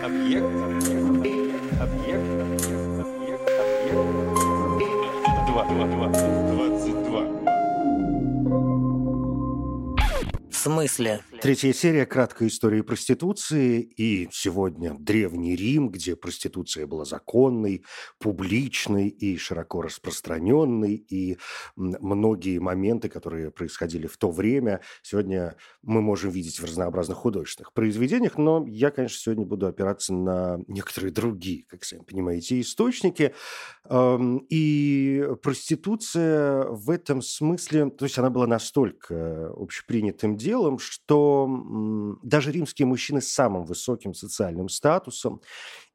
Объект. Объект. Объект. Объект. Объект. Два. Два. Два. Двадцать два. В смысле? Третья серия краткой истории проституции. И сегодня Древний Рим, где проституция была законной, публичной и широко распространенной. И многие моменты, которые происходили в то время, сегодня мы можем видеть в разнообразных художественных произведениях. Но я, конечно, сегодня буду опираться на некоторые другие, как сами понимаете, источники. И проституция в этом смысле, то есть она была настолько общепринятым делом, что даже римские мужчины с самым высоким социальным статусом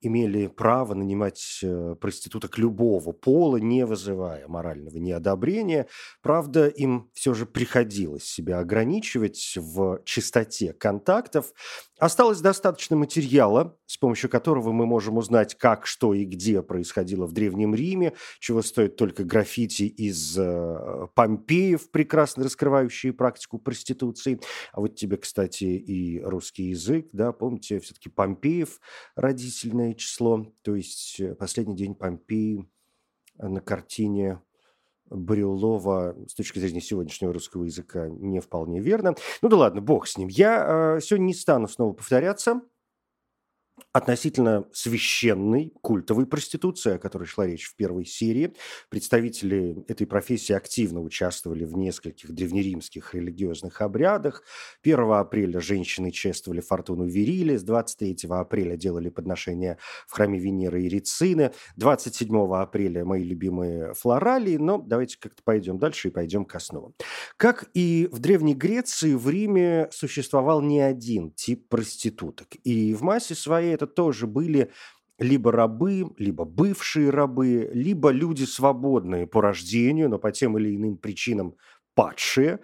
имели право нанимать э, проституток любого пола, не вызывая морального неодобрения. Правда, им все же приходилось себя ограничивать в чистоте контактов. Осталось достаточно материала, с помощью которого мы можем узнать, как, что и где происходило в Древнем Риме, чего стоит только граффити из э, Помпеев, прекрасно раскрывающие практику проституции. А вот тебе, кстати, и русский язык, да, помните, все-таки Помпеев родительное число, то есть э, последний день Помпеи э, на картине Брюлова с точки зрения сегодняшнего русского языка не вполне верно. Ну да ладно, бог с ним. Я э, сегодня не стану снова повторяться относительно священной культовой проституции, о которой шла речь в первой серии. Представители этой профессии активно участвовали в нескольких древнеримских религиозных обрядах. 1 апреля женщины чествовали фортуну Верили, с 23 апреля делали подношения в храме Венеры и Рицины, 27 апреля мои любимые флоралии, но давайте как-то пойдем дальше и пойдем к основам. Как и в Древней Греции, в Риме существовал не один тип проституток. И в массе своей это тоже были либо рабы, либо бывшие рабы, либо люди свободные по рождению, но по тем или иным причинам падшие.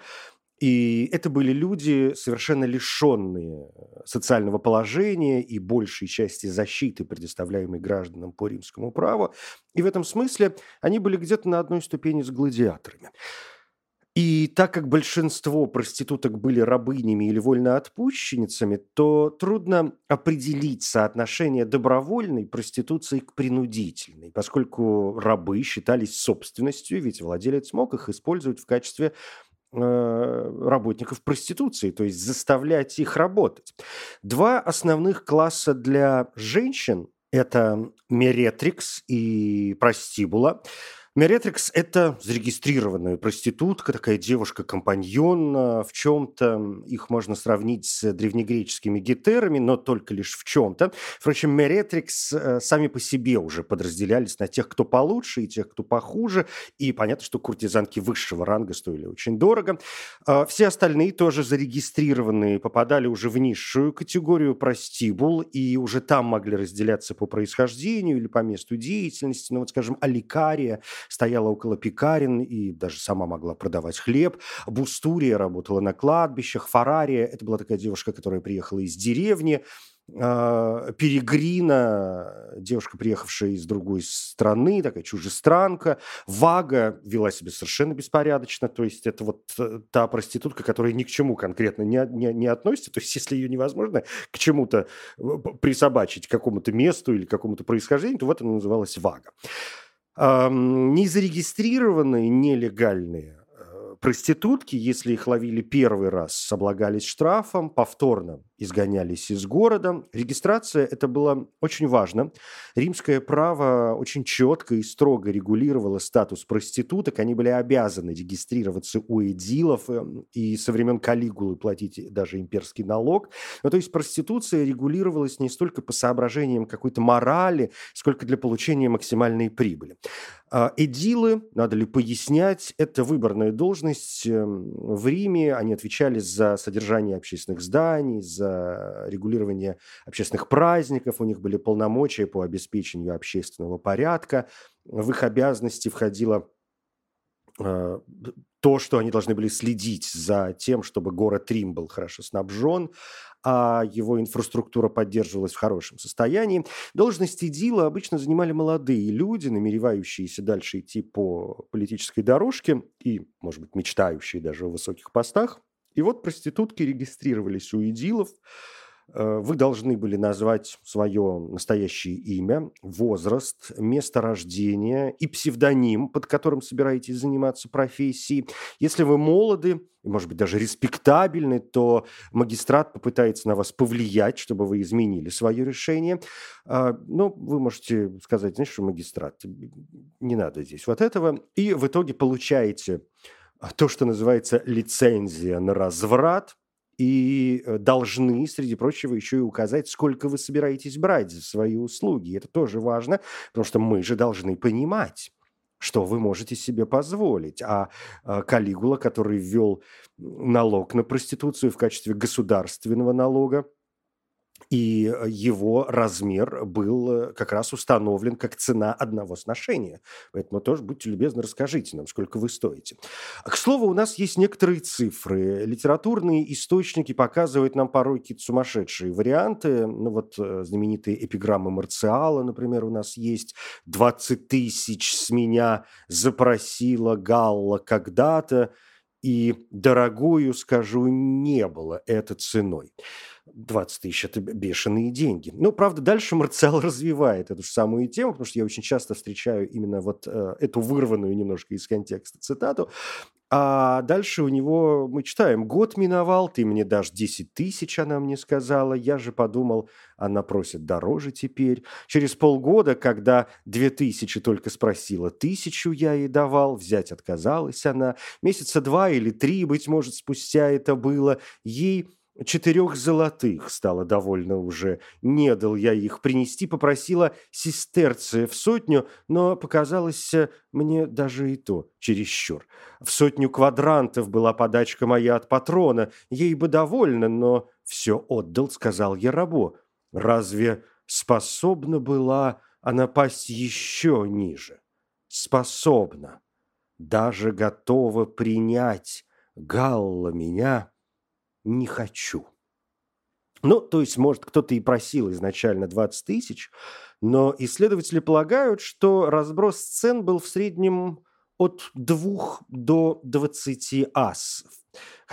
И это были люди, совершенно лишенные социального положения и большей части защиты, предоставляемой гражданам по римскому праву. И в этом смысле они были где-то на одной ступени с гладиаторами. И так как большинство проституток были рабынями или вольноотпущенницами, то трудно определить соотношение добровольной проституции к принудительной, поскольку рабы считались собственностью, ведь владелец мог их использовать в качестве э, работников проституции, то есть заставлять их работать. Два основных класса для женщин – это меретрикс и простибула – Меретрикс – это зарегистрированная проститутка, такая девушка-компаньон. В чем-то их можно сравнить с древнегреческими гетерами, но только лишь в чем-то. Впрочем, Меретрикс э, сами по себе уже подразделялись на тех, кто получше и тех, кто похуже. И понятно, что куртизанки высшего ранга стоили очень дорого. А все остальные тоже зарегистрированные попадали уже в низшую категорию простибул и уже там могли разделяться по происхождению или по месту деятельности. Ну вот, скажем, Аликария – стояла около пекарен и даже сама могла продавать хлеб. Бустурия работала на кладбищах. Фарария – это была такая девушка, которая приехала из деревни. А, Перегрина, девушка, приехавшая из другой страны, такая чужестранка. Вага вела себя совершенно беспорядочно, то есть это вот э, та проститутка, которая ни к чему конкретно не, не, не относится, то есть если ее невозможно к чему-то э, присобачить, к какому-то месту или какому-то происхождению, то вот она называлась Вага. Ам, Незарегистрированные, нелегальные э, проститутки, если их ловили первый раз, облагались штрафом, повторно изгонялись из города. Регистрация – это было очень важно. Римское право очень четко и строго регулировало статус проституток. Они были обязаны регистрироваться у эдилов э, и со времен Калигулы платить даже имперский налог. Ну, то есть проституция регулировалась не столько по соображениям какой-то морали, сколько для получения максимальной прибыли. А Эдилы, надо ли пояснять, это выборная должность эм, в Риме. Они отвечали за содержание общественных зданий, за регулирование общественных праздников. У них были полномочия по обеспечению общественного порядка. В их обязанности входило э, то, что они должны были следить за тем, чтобы город Рим был хорошо снабжен, а его инфраструктура поддерживалась в хорошем состоянии. Должности Дила обычно занимали молодые люди, намеревающиеся дальше идти по политической дорожке и, может быть, мечтающие даже о высоких постах. И вот проститутки регистрировались у идилов, вы должны были назвать свое настоящее имя, возраст, место рождения и псевдоним, под которым собираетесь заниматься профессией. Если вы молоды, и, может быть, даже респектабельны, то магистрат попытается на вас повлиять, чтобы вы изменили свое решение. А, Но ну, вы можете сказать, знаешь, что магистрат, не надо здесь вот этого. И в итоге получаете то, что называется лицензия на разврат – и э, должны, среди прочего, еще и указать, сколько вы собираетесь брать за свои услуги. Это тоже важно, потому что мы же должны понимать, что вы можете себе позволить. А, а Калигула, который ввел налог на проституцию в качестве государственного налога, и э, его размер был э, как раз установлен как цена одного сношения. Поэтому тоже будьте любезны, расскажите нам, сколько вы стоите. К слову, у нас есть некоторые цифры. Литературные источники показывают нам порой какие-то сумасшедшие варианты. Ну вот э, знаменитые эпиграммы Марциала, например, у нас есть. 20 тысяч с меня запросила Галла когда-то, и дорогую, скажу, не было это ценой. 20 тысяч – это бешеные деньги. Ну, правда, дальше Марциал развивает эту же самую тему, потому что я очень часто встречаю именно вот э, эту вырванную немножко из контекста цитату. А дальше у него мы читаем «Год миновал, ты мне дашь 10 тысяч», она мне сказала. Я же подумал, она просит дороже теперь. Через полгода, когда две тысячи только спросила, тысячу я ей давал, взять отказалась она. Месяца два или три, быть может, спустя это было, ей четырех золотых стало довольно уже. Не дал я их принести, попросила сестерцы в сотню, но показалось э, мне даже и то чересчур. В сотню квадрантов была подачка моя от патрона, ей бы довольно, но все отдал, сказал я рабу. Разве способна была она пасть еще ниже? Способна. Даже готова принять Галла меня не хочу. Ну, то есть, может, кто-то и просил изначально 20 тысяч, но исследователи полагают, что разброс цен был в среднем от 2 до 20 ас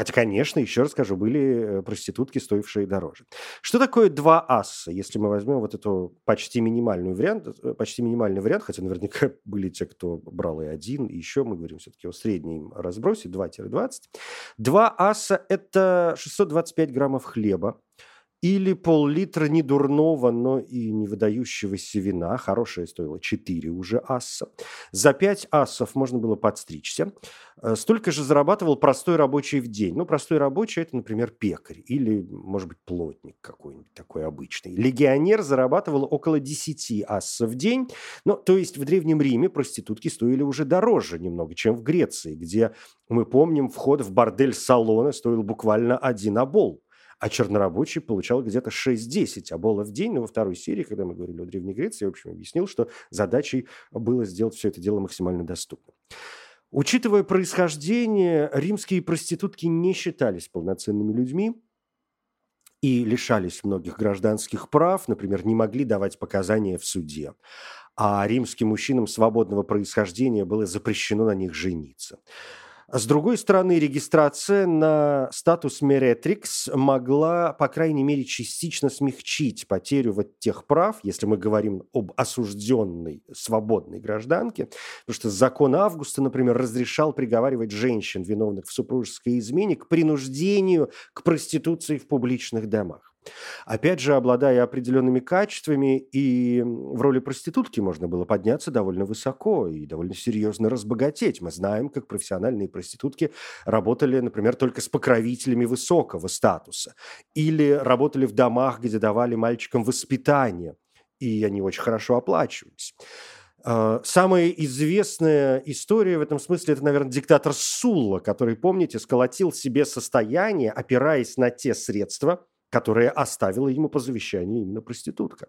Хотя, конечно, еще раз скажу, были э, проститутки, стоившие дороже. Что такое два асса, если мы возьмем вот эту почти минимальную вариант, э, почти минимальный вариант, хотя наверняка были те, кто брал и один, и еще мы говорим все-таки о среднем разбросе 2-20. Два асса – это 625 граммов хлеба, или пол-литра недурного, но и не выдающегося вина. Хорошее стоило 4 уже асса. За 5 ассов можно было подстричься. Э, столько же зарабатывал простой рабочий в день. Ну, простой рабочий – это, например, пекарь или, может быть, плотник какой-нибудь такой обычный. Легионер зарабатывал около 10 ассов в день. Ну, то есть в Древнем Риме проститутки стоили уже дороже немного, чем в Греции, где, мы помним, вход в бордель салона стоил буквально один обол а чернорабочий получал где-то 6-10 оболов в день. Но во второй серии, когда мы говорили о Древней Греции, я, в общем, объяснил, что задачей было сделать все это дело максимально доступным. Учитывая происхождение, римские проститутки не считались полноценными людьми и лишались многих гражданских прав, например, не могли давать показания в суде. А римским мужчинам свободного происхождения было запрещено на них жениться. А с другой стороны, регистрация на статус Меретрикс могла, по крайней мере, частично смягчить потерю вот тех прав, если мы говорим об осужденной свободной гражданке, потому что закон Августа, например, разрешал приговаривать женщин, виновных в супружеской измене, к принуждению к проституции в публичных домах. Опять же, обладая определенными качествами, и в роли проститутки можно было подняться довольно высоко и довольно серьезно разбогатеть. Мы знаем, как профессиональные проститутки работали, например, только с покровителями высокого статуса. Или работали в домах, где давали мальчикам воспитание, и они очень хорошо оплачивались. А, самая известная история в этом смысле – это, наверное, диктатор Сулла, который, помните, сколотил себе состояние, опираясь на те средства, которое оставила ему по завещанию именно проститутка.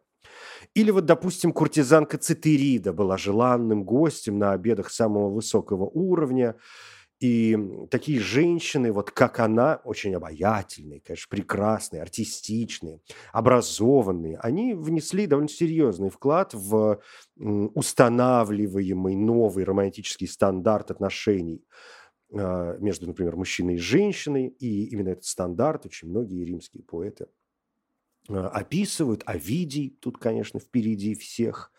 Или вот, допустим, куртизанка Цитерида была желанным гостем на обедах самого высокого уровня, и такие женщины, вот как она, очень обаятельные, конечно, прекрасные, артистичные, образованные, они внесли довольно серьезный вклад в устанавливаемый новый романтический стандарт отношений между, например, мужчиной и женщиной, и именно этот стандарт очень многие римские поэты э, описывают. Овидий тут, конечно, впереди всех.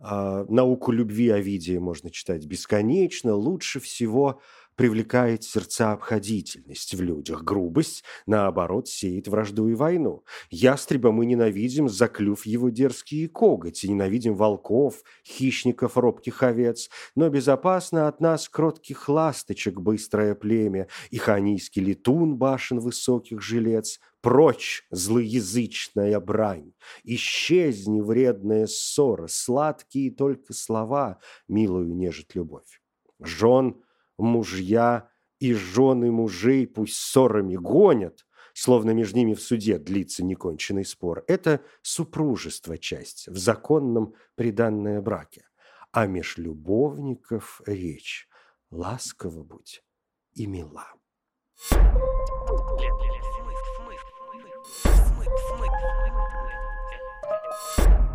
А, науку любви Овидия можно читать бесконечно. Лучше всего привлекает сердца обходительность в людях, грубость, наоборот, сеет вражду и войну. Ястреба мы ненавидим, заклюв его дерзкие коготи, ненавидим волков, хищников, робких овец, но безопасно от нас кротких ласточек быстрое племя, и ханийский летун башен высоких жилец, Прочь, злоязычная брань, исчезни вредная ссора, сладкие только слова милую нежит любовь. Жен мужья и жены мужей пусть ссорами гонят, словно между ними в суде длится неконченный спор. Это супружество часть, в законном приданное браке. А меж любовников речь. Ласково будь и мила.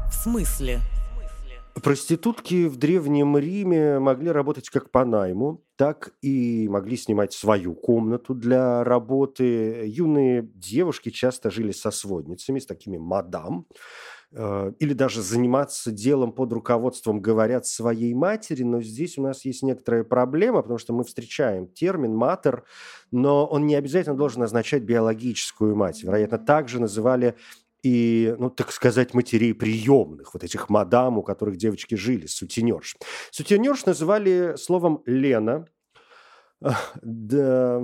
В смысле? Проститутки в Древнем Риме могли работать как по найму, так и могли снимать свою комнату для работы. Юные девушки часто жили со сводницами, с такими мадам, э, или даже заниматься делом под руководством, говорят, своей матери, но здесь у нас есть некоторая проблема, потому что мы встречаем термин «матер», но он не обязательно должен означать биологическую мать. Вероятно, также называли и, ну, так сказать, матерей приемных, вот этих мадам, у которых девочки жили, сутенерш. Сутенерш называли словом «Лена», да,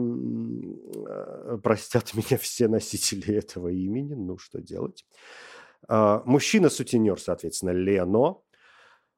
простят меня все носители этого имени, ну что делать. А, мужчина-сутенер, соответственно, Лено.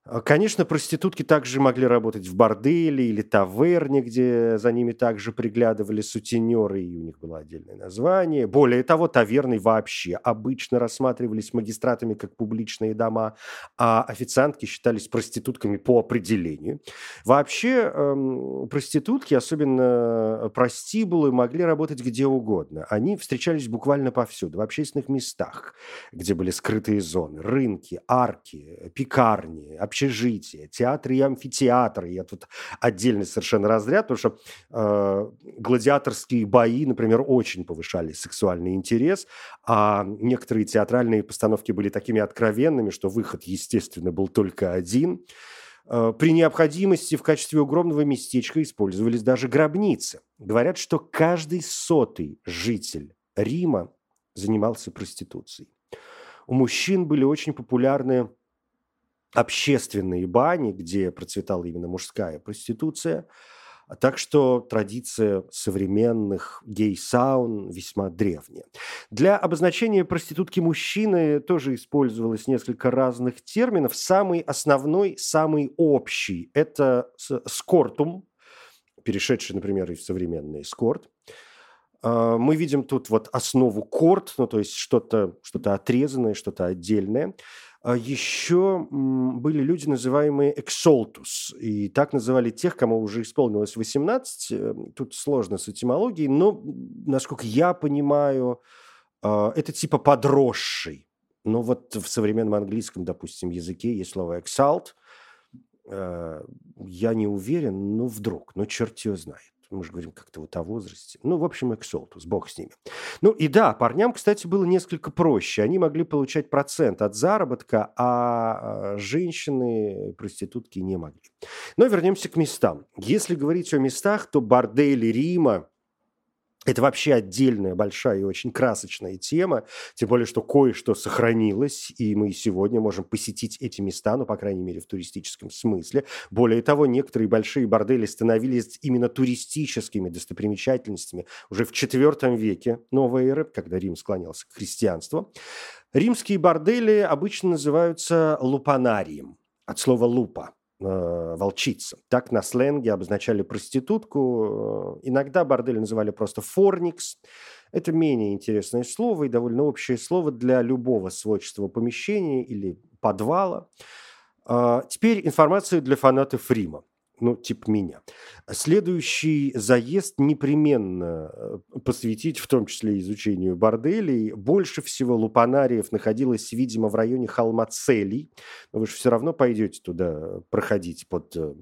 А, конечно, проститутки также могли работать в борделе или таверне, где за ними также приглядывали сутенеры, и у них было отдельное название. Более того, таверны вообще обычно рассматривались магистратами как публичные дома, а официантки считались проститутками по определению. Вообще, эм, проститутки, особенно простибулы, могли работать где угодно. Они встречались буквально повсюду, в общественных местах, где были скрытые зоны, рынки, арки, пекарни, общежития, театры и амфитеатры. Я тут отдельный совершенно разряд, потому что э, гладиаторские бои, например, очень повышали сексуальный интерес, а некоторые театральные постановки были такими откровенными, что выход, естественно, был только один. Э, при необходимости в качестве огромного местечка использовались даже гробницы. Говорят, что каждый сотый житель Рима занимался проституцией. У мужчин были очень популярны общественные бани, где процветала именно мужская проституция. Так что традиция современных гей-саун весьма древняя. Для обозначения проститутки мужчины тоже использовалось несколько разных терминов. Самый основной, самый общий – это скортум, перешедший, например, в современный скорт. А, мы видим тут вот основу корт, ну то есть что-то что отрезанное, что-то отдельное. А еще были люди, называемые эксолтус, и так называли тех, кому уже исполнилось 18. Э, тут сложно с этимологией, но, насколько я понимаю, а, это типа подросший. Но вот в современном английском, допустим, языке есть слово exalt. Э, я не уверен, но вдруг, но черт его знает мы же говорим как-то вот о возрасте. Ну, в общем, эксолтус, бог с ними. Ну и да, парням, кстати, было несколько проще. Они могли получать процент от заработка, а, а женщины, проститутки не могли. Но вернемся к местам. Если говорить о местах, то бордели Рима это вообще отдельная большая и очень красочная тема, тем более, что кое-что сохранилось, и мы сегодня можем посетить эти места, ну, по крайней мере, в туристическом смысле. Более того, некоторые большие бордели становились именно туристическими достопримечательностями уже в IV веке новой эры, когда Рим склонялся к христианству. Римские бордели обычно называются лупанарием, от слова «лупа», волчица. Так на сленге обозначали проститутку. Э, иногда бордель называли просто форникс. Это менее интересное слово и довольно общее слово для любого свойства помещения или подвала. Э, теперь информация для фанатов Рима ну, типа меня. Следующий заезд непременно э, посвятить, в том числе изучению борделей. Больше всего лупанариев находилось, видимо, в районе холма Целей. Но вы же все равно пойдете туда проходить под э,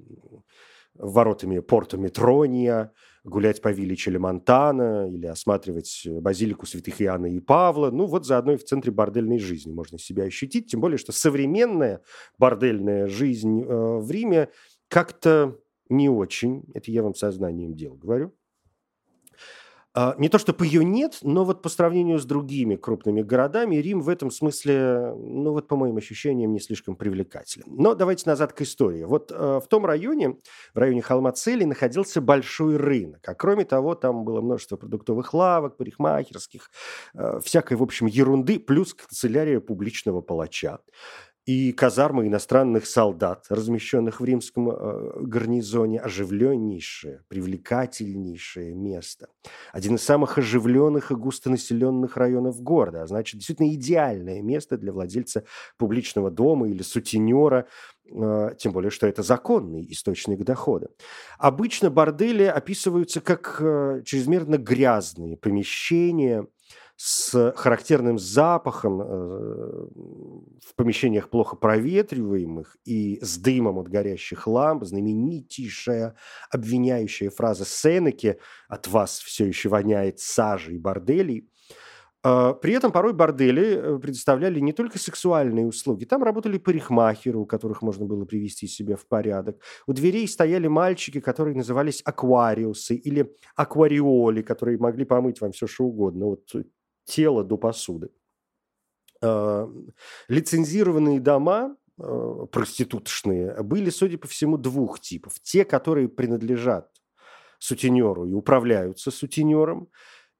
воротами порта Метрония, гулять по вилле Челемонтана или осматривать базилику святых Иоанна и Павла. Ну, вот заодно и в центре бордельной жизни можно себя ощутить. Тем более, что современная бордельная жизнь э, в Риме как-то не очень. Это я вам сознанием дел говорю. А, не то, чтобы ее нет, но вот по сравнению с другими крупными городами, Рим в этом смысле, ну вот по моим ощущениям, не слишком привлекателен. Но давайте назад к истории. Вот э, в том районе, в районе холма Цели, находился большой рынок. А кроме того, там было множество продуктовых лавок, парикмахерских, э, всякой, в общем, ерунды, плюс канцелярия публичного палача и казармы иностранных солдат, размещенных в римском э, гарнизоне, оживленнейшее, привлекательнейшее место. Один из самых оживленных и густонаселенных районов города, а значит, действительно идеальное место для владельца публичного дома или сутенера, э, тем более, что это законный источник дохода. Обычно бордели описываются как э, чрезмерно грязные помещения – с характерным запахом э, в помещениях плохо проветриваемых и с дымом от горящих ламп, знаменитейшая обвиняющая фраза Сенеки «От вас все еще воняет сажей борделей», а, при этом порой бордели э, предоставляли не только сексуальные услуги. Там работали парикмахеры, у которых можно было привести себя в порядок. У дверей стояли мальчики, которые назывались аквариусы или аквариоли, которые могли помыть вам все, что угодно. Вот тела до посуды. А, лицензированные дома а, проституточные были, судя по всему, двух типов. Те, которые принадлежат сутенеру и управляются сутенером,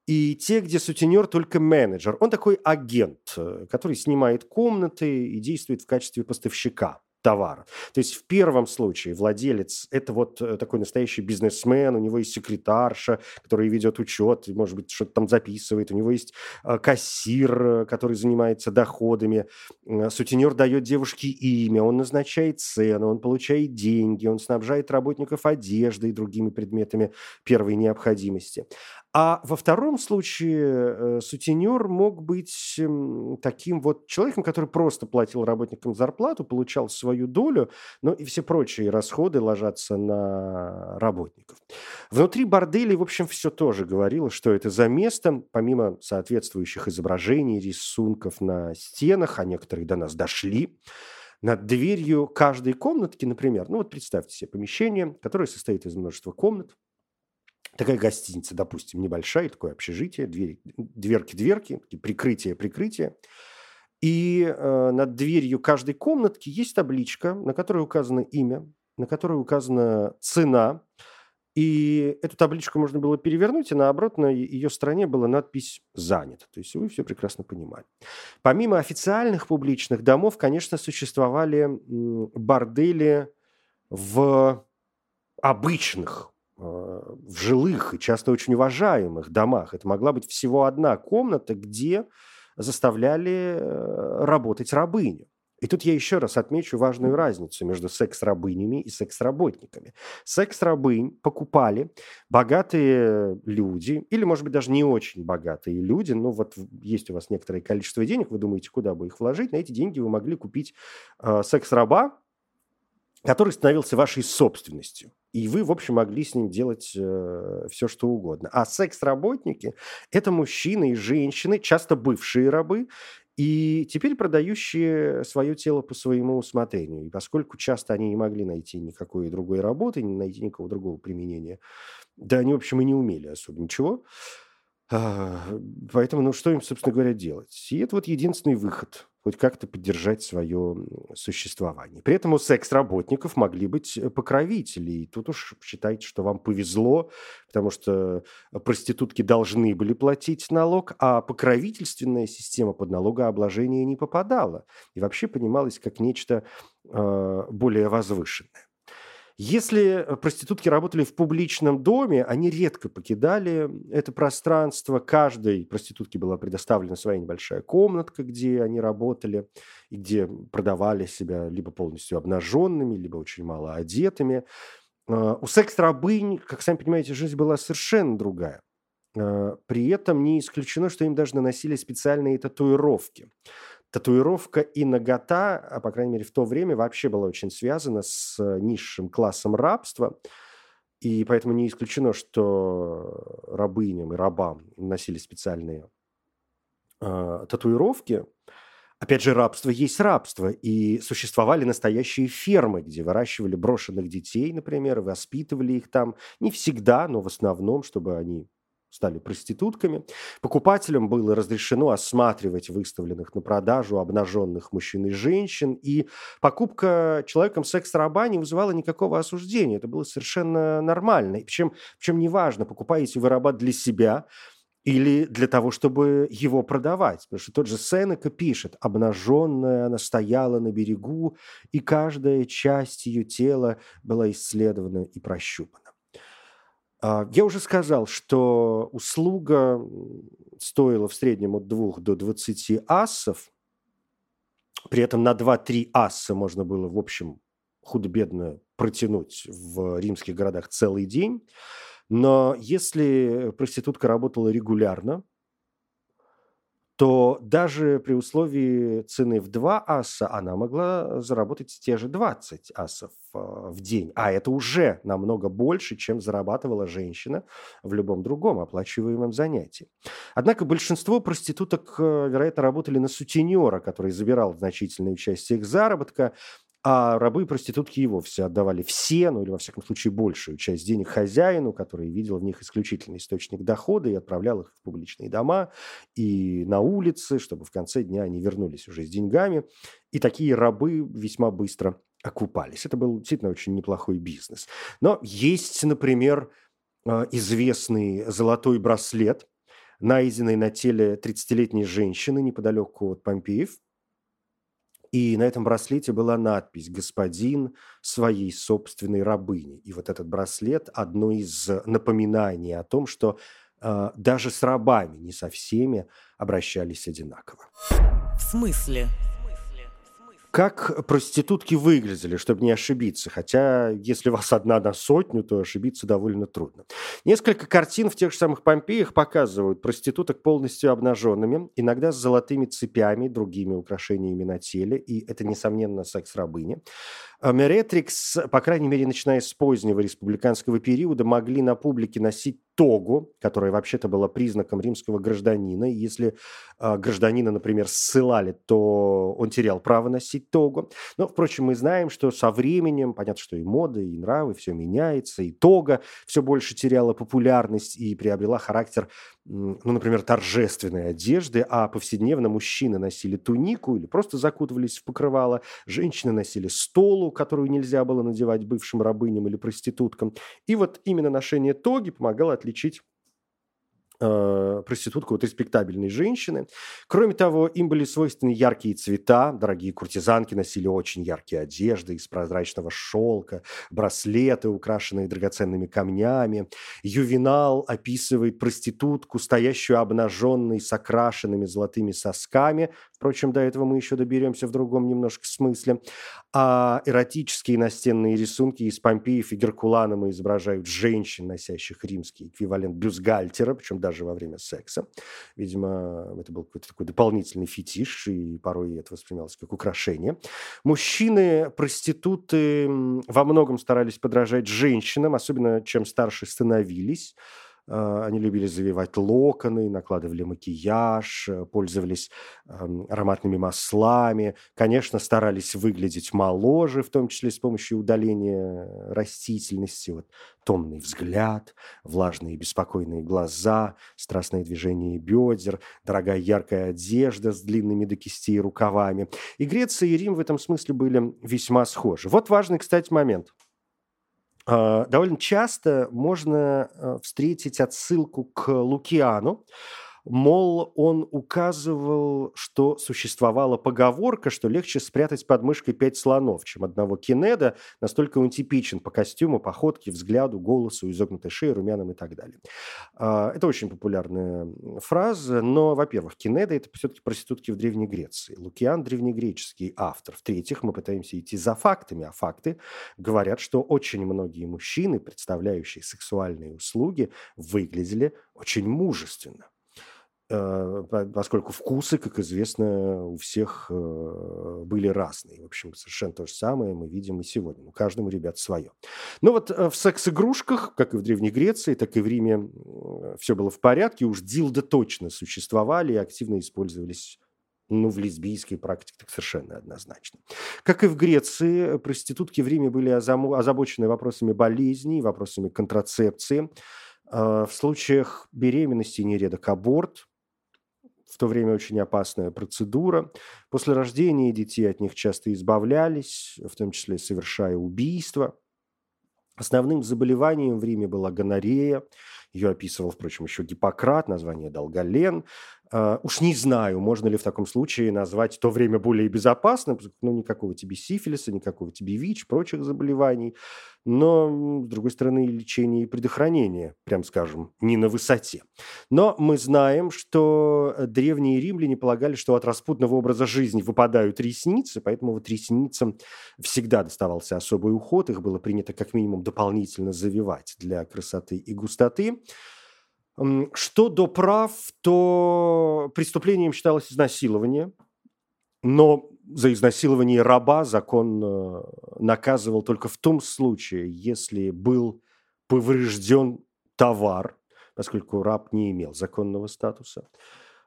и те, где сутенер только менеджер. Он такой агент, э, который снимает комнаты и действует в качестве поставщика товара. То есть в первом случае владелец – это вот э, такой настоящий бизнесмен, у него есть секретарша, который ведет учет, может быть, что-то там записывает, у него есть э, кассир, э, который занимается доходами, сутенер дает девушке имя, он назначает цену, он получает деньги, он снабжает работников одеждой и другими предметами первой необходимости. А во втором случае э, сутенер мог быть таким вот человеком, который просто платил работникам зарплату, получал свою долю, но и все прочие расходы ложатся на работников. Внутри борделей, в общем, все тоже говорило, что это за место, помимо соответствующих изображений, рисунков на стенах, а некоторые до нас дошли, над дверью каждой комнатки, например, ну вот представьте себе помещение, которое состоит из множества комнат, такая гостиница, допустим, небольшая, такое общежитие, дверки-дверки, прикрытие-прикрытие. И э, над дверью каждой комнатки есть табличка, на которой указано имя, на которой указана цена. И эту табличку можно было перевернуть, и на обратной ее стороне была надпись «Занято». То есть вы все прекрасно понимали. Помимо официальных публичных домов, конечно, существовали бордели в обычных в жилых и часто очень уважаемых домах. Это могла быть всего одна комната, где заставляли э, работать рабыню. И тут я еще раз отмечу важную разницу между секс-рабынями и секс-работниками. Секс-рабынь покупали богатые люди, или, может быть, даже не очень богатые люди, но вот есть у вас некоторое количество денег, вы думаете, куда бы их вложить, на эти деньги вы могли купить э, секс-раба, который становился вашей собственностью. И вы, в общем, могли с ним делать э, все, что угодно. А секс-работники – это мужчины и женщины, часто бывшие рабы, и теперь продающие свое тело по своему усмотрению. И поскольку часто они не могли найти никакой другой работы, не найти никакого другого применения, да они, в общем, и не умели особо ничего, а, поэтому, ну, что им, собственно говоря, делать? И это вот единственный выход хоть как-то поддержать свое существование. При этом у секс-работников могли быть э, покровители. И тут уж считайте, что вам повезло, потому что проститутки должны были платить налог, а покровительственная система под налогообложение не попадала. И вообще понималась как нечто э, более возвышенное. Если э, проститутки работали в публичном доме, они редко покидали это пространство. Каждой проститутке была предоставлена своя небольшая комнатка, где они работали и где продавали себя либо полностью обнаженными, либо очень мало одетыми. А, у секс-рабынь, как сами понимаете, жизнь была совершенно другая. А, при этом не исключено, что им даже наносили специальные татуировки татуировка и нагота, а по крайней мере в то время, вообще была очень связана с э, низшим классом рабства. И поэтому не исключено, что рабыням и рабам носили специальные э, татуировки. Опять же, рабство есть рабство, и существовали настоящие фермы, где выращивали брошенных детей, например, воспитывали их там. Не всегда, но в основном, чтобы они стали проститутками. Покупателям было разрешено осматривать выставленных на продажу обнаженных мужчин и женщин, и покупка человеком секс-раба не вызывала никакого осуждения. Это было совершенно нормально. И причем, причем неважно, покупаете вы раба для себя или для того, чтобы его продавать. Потому что тот же Сенека пишет, обнаженная она стояла на берегу, и каждая часть ее тела была исследована и прощупана. А, я уже сказал, что услуга стоила в среднем от 2 до 20 ассов. При этом на 2-3 асса можно было, в общем, худо-бедно протянуть в римских городах целый день. Но если проститутка работала регулярно, то даже при условии цены в 2 аса она могла заработать те же 20 асов а, в день. А это уже намного больше, чем зарабатывала женщина в любом другом оплачиваемом занятии. Однако большинство проституток, э, вероятно, работали на сутенера, который забирал значительную часть их заработка, а рабы и проститутки и вовсе отдавали все, ну или во всяком случае большую часть денег хозяину, который видел в них исключительный источник дохода и отправлял их в публичные дома и на улицы, чтобы в конце дня они вернулись уже с деньгами. И такие рабы весьма быстро окупались. Это был действительно очень неплохой бизнес. Но есть, например, э, известный золотой браслет, найденный на теле 30-летней женщины неподалеку от Помпеев – и на этом браслете была надпись «Господин своей собственной рабыни». И вот этот браслет – одно из напоминаний о том, что э, даже с рабами не со всеми обращались одинаково. В смысле? Как проститутки выглядели, чтобы не ошибиться? Хотя, если вас одна на сотню, то ошибиться довольно трудно. Несколько картин в тех же самых Помпеях показывают проституток полностью обнаженными, иногда с золотыми цепями, другими украшениями на теле, и это, несомненно, секс-рабыни. А Меретрикс, по крайней мере, начиная с позднего республиканского периода, могли на публике носить тогу, которая вообще-то была признаком римского гражданина. И если э, гражданина, например, ссылали, то он терял право носить тогу. Но, впрочем, мы знаем, что со временем, понятно, что и мода, и нравы, все меняется, и тога все больше теряла популярность и приобрела характер ну, например, торжественной одежды, а повседневно мужчины носили тунику или просто закутывались в покрывало, женщины носили столу, которую нельзя было надевать бывшим рабыням или проституткам. И вот именно ношение тоги помогало отличить э, проститутку от респектабельной женщины. Кроме того, им были свойственны яркие цвета. Дорогие куртизанки носили очень яркие одежды из прозрачного шелка, браслеты, украшенные драгоценными камнями. Ювенал описывает проститутку, стоящую обнаженной с окрашенными золотыми сосками. Впрочем, до этого мы еще доберемся в другом немножко смысле. А эротические настенные рисунки из Помпеев и Геркуланума изображают женщин, носящих римский эквивалент бюстгальтера, причем даже во время секса. Видимо, это был какой-то такой дополнительный фетиш, и порой это воспринималось как украшение. Мужчины, проституты во многом старались подражать женщинам, особенно чем старше становились. А, они любили завивать локоны, накладывали макияж, э, пользовались ароматными маслами. Конечно, старались выглядеть моложе, в том числе с помощью удаления растительности. Вот томный взгляд, влажные беспокойные глаза, страстное движение бедер, дорогая яркая одежда с длинными до кистей рукавами. И Греция, и Рим в этом смысле были весьма схожи. Вот важный, кстати, момент – довольно часто можно э, встретить отсылку к Лукиану, Мол, он указывал, что существовала поговорка, что легче спрятать под мышкой пять слонов, чем одного кинеда, настолько он типичен по костюму, походке, взгляду, голосу, изогнутой шее, румянам и так далее. А, это очень популярная фраза, но, во-первых, кинеда – это все-таки проститутки в Древней Греции. Лукиан – древнегреческий автор. В-третьих, мы пытаемся идти за фактами, а факты говорят, что очень многие мужчины, представляющие сексуальные услуги, выглядели очень мужественно. Э, поскольку вкусы, как известно, у всех э, были разные. В общем, совершенно то же самое мы видим и сегодня. У каждому, ребят, свое. Но вот в секс-игрушках, как и в Древней Греции, так и в Риме, все было в порядке. Уж дилда точно существовали и активно использовались ну, в лесбийской практике так совершенно однозначно. Как и в Греции, проститутки в Риме были озабочены вопросами болезней, вопросами контрацепции. В случаях беременности нередок аборт, в то время очень опасная процедура. После рождения детей от них часто избавлялись, в том числе совершая убийства. Основным заболеванием в Риме была гонорея. Ее описывал, впрочем, еще Гиппократ, название дал. Uh, уж не знаю, можно ли в таком случае назвать то время более безопасным, ну, никакого тебе сифилиса, никакого тебе ВИЧ, прочих заболеваний, но, с другой стороны, лечение и предохранение, прям скажем, не на высоте. Но мы знаем, что древние римляне полагали, что от распутного образа жизни выпадают ресницы, поэтому вот ресницам всегда доставался особый уход, их было принято как минимум дополнительно завивать для красоты и густоты. Что до прав, то преступлением считалось изнасилование, но за изнасилование раба закон э, наказывал только в том случае, если был поврежден товар, поскольку раб не имел законного статуса.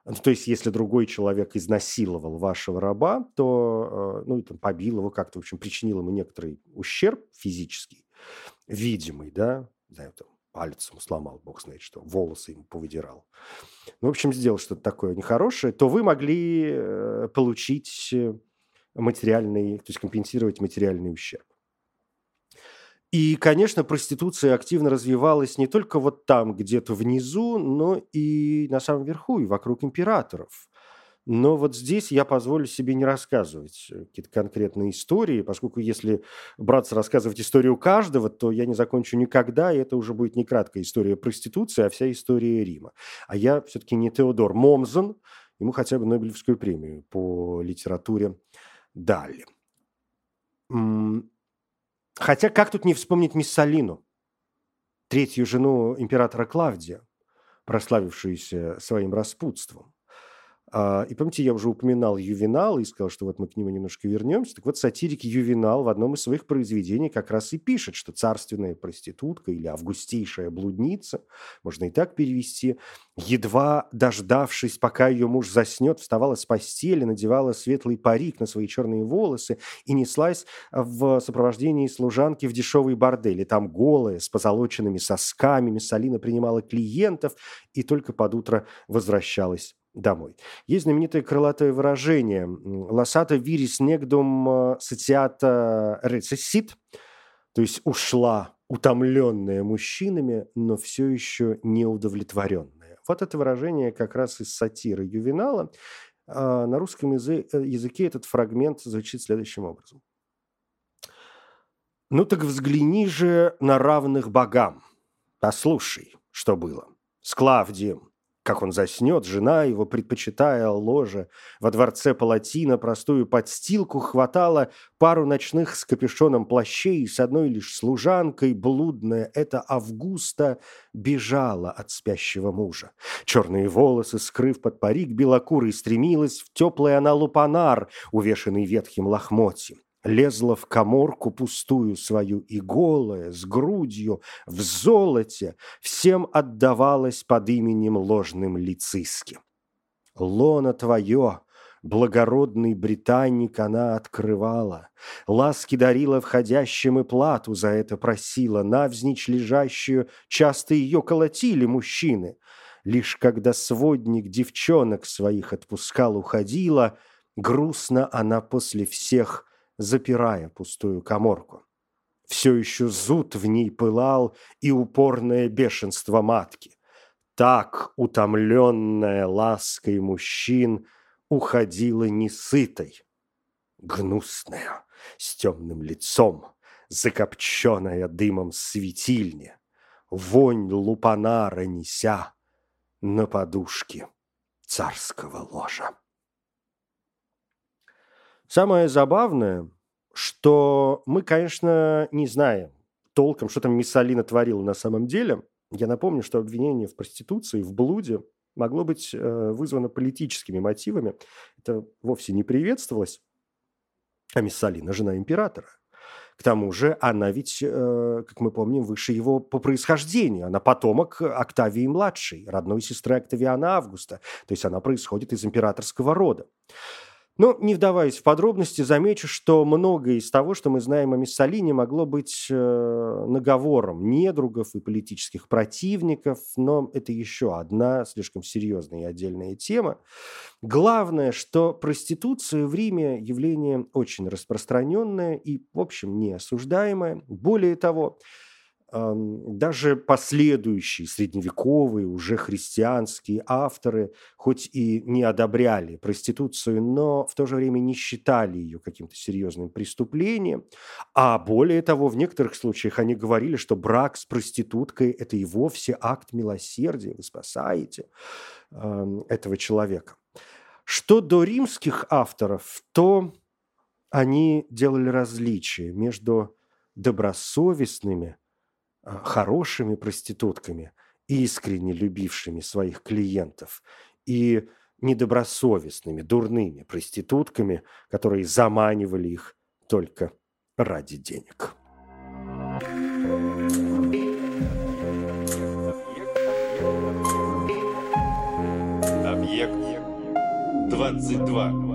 Ну, то есть, если другой человек изнасиловал вашего раба, то, э, ну, там, побил его как-то, в общем, причинил ему некоторый ущерб физический, видимый, да, знаю, там, палец ему сломал, бог знает что, волосы ему повыдирал. Ну, в общем, сделал что-то такое нехорошее, то вы могли э, получить э, материальный, то есть компенсировать материальный ущерб. И, конечно, проституция активно развивалась не только вот там, где-то внизу, но и на самом верху, и вокруг императоров. Но вот здесь я позволю себе не рассказывать э, какие-то конкретные истории, поскольку если браться рассказывать историю каждого, то я не закончу никогда, и это уже будет не краткая история проституции, а вся история Рима. А я все-таки не Теодор Момзен, ему хотя бы Нобелевскую премию по литературе дали. Хотя как тут не вспомнить Миссалину, третью жену императора Клавдия, прославившуюся своим распутством. А, и помните, я уже упоминал Ювенал и сказал, что вот мы к нему немножко вернемся. Так вот, сатирик Ювенал в одном из своих произведений как раз и пишет, что царственная проститутка или августейшая блудница, можно и так перевести, едва дождавшись, пока ее муж заснет, вставала с постели, надевала светлый парик на свои черные волосы и неслась в сопровождении служанки в дешевый бордель. Там голая, с позолоченными сосками, Миссалина принимала клиентов и только под утро возвращалась домой. Есть знаменитое крылатое выражение «Лосата вирис негдум э, сатиата рецессит», то есть ушла утомленная мужчинами, но все еще не удовлетворенная. Вот это выражение как раз из сатиры Ювенала. А на русском языке этот фрагмент звучит следующим образом. «Ну так взгляни же на равных богам, послушай, что было. С Клавдием, как он заснет, жена его, предпочитая ложе, во дворце Палатина простую подстилку хватала пару ночных с капюшоном плащей, с одной лишь служанкой блудная, эта Августа бежала от спящего мужа. Черные волосы, скрыв под парик белокурый, стремилась в теплый она лупанар, увешанный ветхим лохмотьем лезла в коморку пустую свою и голая, с грудью, в золоте, всем отдавалась под именем ложным лициским. Лона твое, благородный британник она открывала, ласки дарила входящим и плату за это просила, навзничь лежащую часто ее колотили мужчины. Лишь когда сводник девчонок своих отпускал, уходила, грустно она после всех – запирая пустую коморку. Все еще зуд в ней пылал и упорное бешенство матки. Так, утомленная лаской мужчин, уходила несытой, гнусная, с темным лицом, закопченная дымом светильня, вонь лупанара неся на подушке царского ложа. Самое забавное, что мы, конечно, не знаем толком, что там Миссалина творила на самом деле. Я напомню, что обвинение в проституции, в блуде могло быть э, вызвано политическими мотивами. Это вовсе не приветствовалось. А Миссалина – жена императора. К тому же она ведь, э, как мы помним, выше его по происхождению. Она потомок Октавии-младшей, родной сестры Октавиана Августа. То есть она происходит из императорского рода. Но, не вдаваясь в подробности, замечу, что многое из того, что мы знаем о Миссалине, могло быть э, наговором недругов и политических противников, но это еще одна слишком серьезная и отдельная тема. Главное, что проституция в Риме явление очень распространенное и, в общем, неосуждаемое. Более того, даже последующие средневековые, уже христианские авторы, хоть и не одобряли проституцию, но в то же время не считали ее каким-то серьезным преступлением. А более того, в некоторых случаях они говорили, что брак с проституткой – это и вовсе акт милосердия, вы спасаете этого человека. Что до римских авторов, то они делали различия между добросовестными – хорошими проститутками, искренне любившими своих клиентов, и недобросовестными, дурными проститутками, которые заманивали их только ради денег. Объект 22.